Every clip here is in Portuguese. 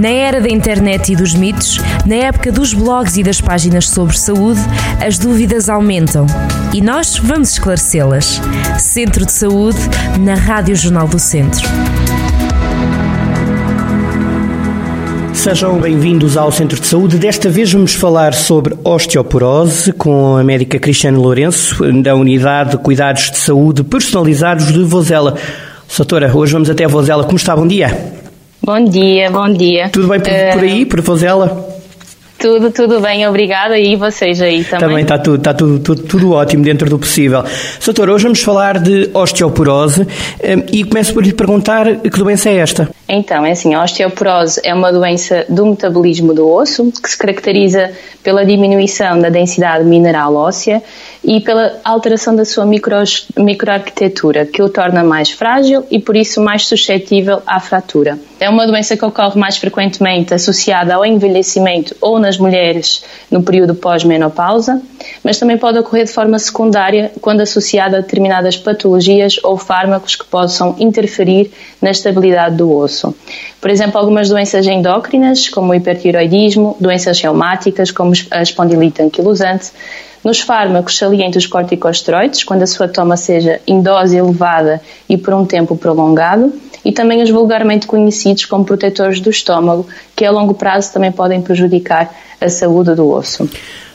Na era da internet e dos mitos, na época dos blogs e das páginas sobre saúde, as dúvidas aumentam. E nós vamos esclarecê-las. Centro de Saúde, na Rádio Jornal do Centro. Sejam bem-vindos ao Centro de Saúde. Desta vez vamos falar sobre osteoporose com a médica Cristiane Lourenço, da Unidade de Cuidados de Saúde Personalizados de Vozela. Doutora, hoje vamos até Vozela. Como está? Bom dia. Bom dia, bom dia. Tudo bem por, uh, por aí, por Vozela? Tudo, tudo bem, obrigada. E vocês aí também? Também está tudo, está tudo, tudo, tudo ótimo dentro do possível. Doutor, hoje vamos falar de osteoporose um, e começo por lhe perguntar que doença é esta? Então, é assim, a osteoporose é uma doença do metabolismo do osso que se caracteriza pela diminuição da densidade mineral óssea e pela alteração da sua micro, microarquitetura, que o torna mais frágil e por isso mais suscetível à fratura. É uma doença que ocorre mais frequentemente associada ao envelhecimento ou nas mulheres no período pós-menopausa, mas também pode ocorrer de forma secundária quando associada a determinadas patologias ou fármacos que possam interferir na estabilidade do osso. Por exemplo, algumas doenças endócrinas, como o hipertiroidismo, doenças reumáticas, como a espondilite anquilosante, nos fármacos saliente os corticosteroides, quando a sua toma seja em dose elevada e por um tempo prolongado, e também os vulgarmente conhecidos como protetores do estômago, que a longo prazo também podem prejudicar a saúde do osso.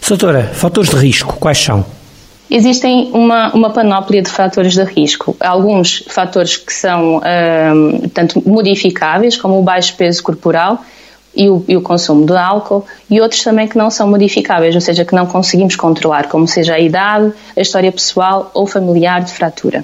Doutora, fatores de risco, quais são? Existem uma, uma panóplia de fatores de risco. Alguns fatores que são, um, tanto modificáveis, como o baixo peso corporal, e o, e o, consumo de álcool, e outros também que não são modificáveis, ou seja, que não conseguimos controlar, como seja a idade, a história pessoal ou familiar de fratura.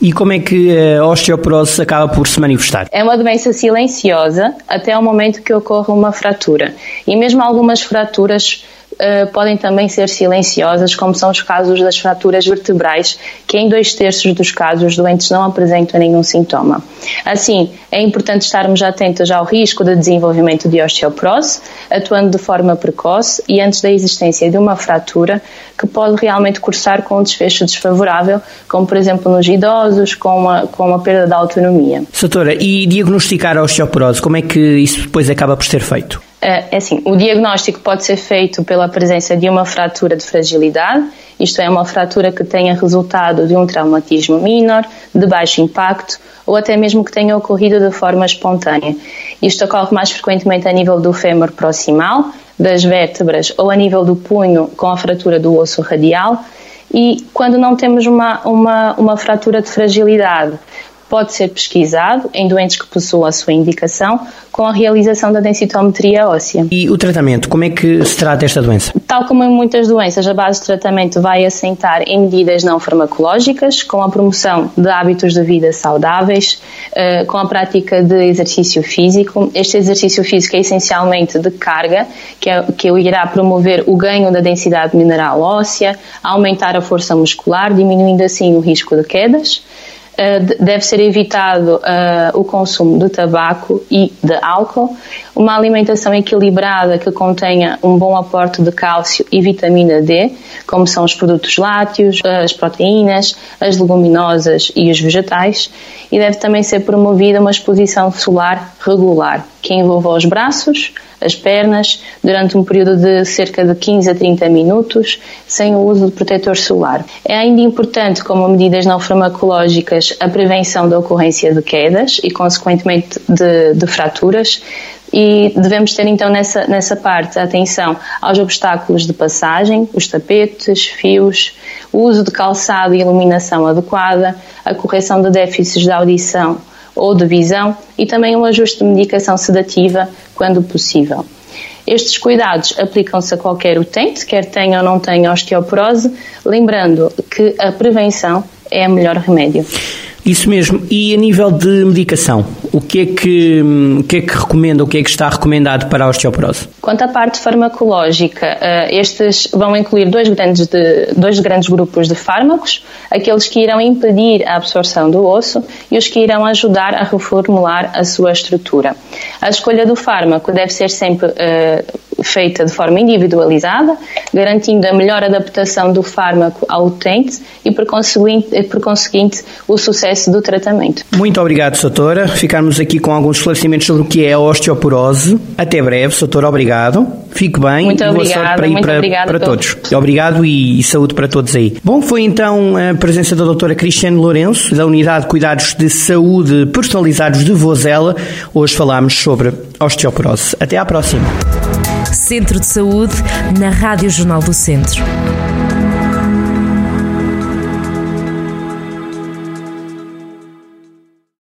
E como é que a osteoporose acaba por se manifestar? É uma doença silenciosa até o momento que ocorre uma fratura. E mesmo algumas fraturas uh, podem também ser silenciosas, como são os casos das fraturas vertebrais, que em dois terços dos casos os doentes não apresentam nenhum sintoma. Assim, é importante estarmos atentos ao risco de desenvolvimento de osteoporose, atuando de forma precoce e antes da existência de uma fratura que pode realmente cursar com um desfecho desfavorável, como por exemplo nos idosos, com a, com perda da autonomia. Doutora, e diagnosticar a osteoporose, como é que isso depois acaba por ser feito? É, é assim, o diagnóstico pode ser feito pela presença de uma fratura de fragilidade, isto é, uma fratura que tenha resultado de um traumatismo menor, de baixo impacto ou até mesmo que tenha ocorrido de forma espontânea. Isto ocorre mais frequentemente a nível do fémur proximal, das vértebras ou a nível do punho com a fratura do osso radial. E quando não temos uma, uma, uma fratura de fragilidade, pode ser pesquisado em doentes que possuam a sua indicação com a realização da densitometria óssea. E o tratamento, como é que se trata esta doença? Tal como em muitas doenças, a base de tratamento vai assentar em medidas não farmacológicas, com a promoção de hábitos de vida saudáveis, eh, com a prática de exercício físico. Este exercício físico é essencialmente de carga, que, é, que irá promover o ganho da densidade mineral óssea, aumentar a força muscular, diminuindo assim o risco de quedas. Eh, deve ser evitado uh, o consumo de tabaco e de álcool, uma alimentação equilibrada que contenha um bom aporte de cálcio e vitamina D, como são os produtos lácteos, as proteínas, as leguminosas e os vegetais, e deve também ser promovida uma exposição solar regular, que envolva os braços, as pernas durante um período de cerca de 15 a 30 minutos, sem o uso de protetor solar. É ainda importante, como medidas não farmacológicas, a prevenção da ocorrência de quedas e, consequentemente, de, de fraturas, e devemos ter então nessa, nessa parte atenção aos obstáculos de passagem, os tapetes, fios, o uso de calçado e iluminação adequada, a correção de déficits de audição ou de visão e também um ajuste de medicação sedativa quando possível. Estes cuidados aplicam-se a qualquer utente, quer tenha ou não tenha osteoporose, lembrando que a prevenção é o melhor remédio. Isso mesmo. E a nível de medicação, o que é que, o que, é que recomenda, o que é que está recomendado para a osteoporose? Quanto à parte farmacológica, eh, estes vão incluir dois grandes, de, dois grandes grupos de fármacos, aqueles que irão impedir a absorção do osso e os que irão ajudar a reformular a sua estrutura. A escolha do fármaco deve ser sempre uh, feita de forma individualizada, garantindo a melhor adaptação do fármaco ao utente e, por conseguinte, por conseguinte, o sucesso do tratamento. Muito obrigado, Soutora. Ficamos aqui com alguns esclarecimentos sobre o que é a osteoporose. Até breve, Soutora, obrigado. Fique bem muito boa obrigada, sorte para, ir para, para todos. Obrigado e, e, saúde para todos aí. Bom, foi então a presença da doutora Cristiane Lourenço, da Unidade de Cuidados de Saúde Personalizados de Vozela. Hoje falámos sobre osteoporose. Até à próxima. Centro de Saúde, na Rádio Jornal do Centro.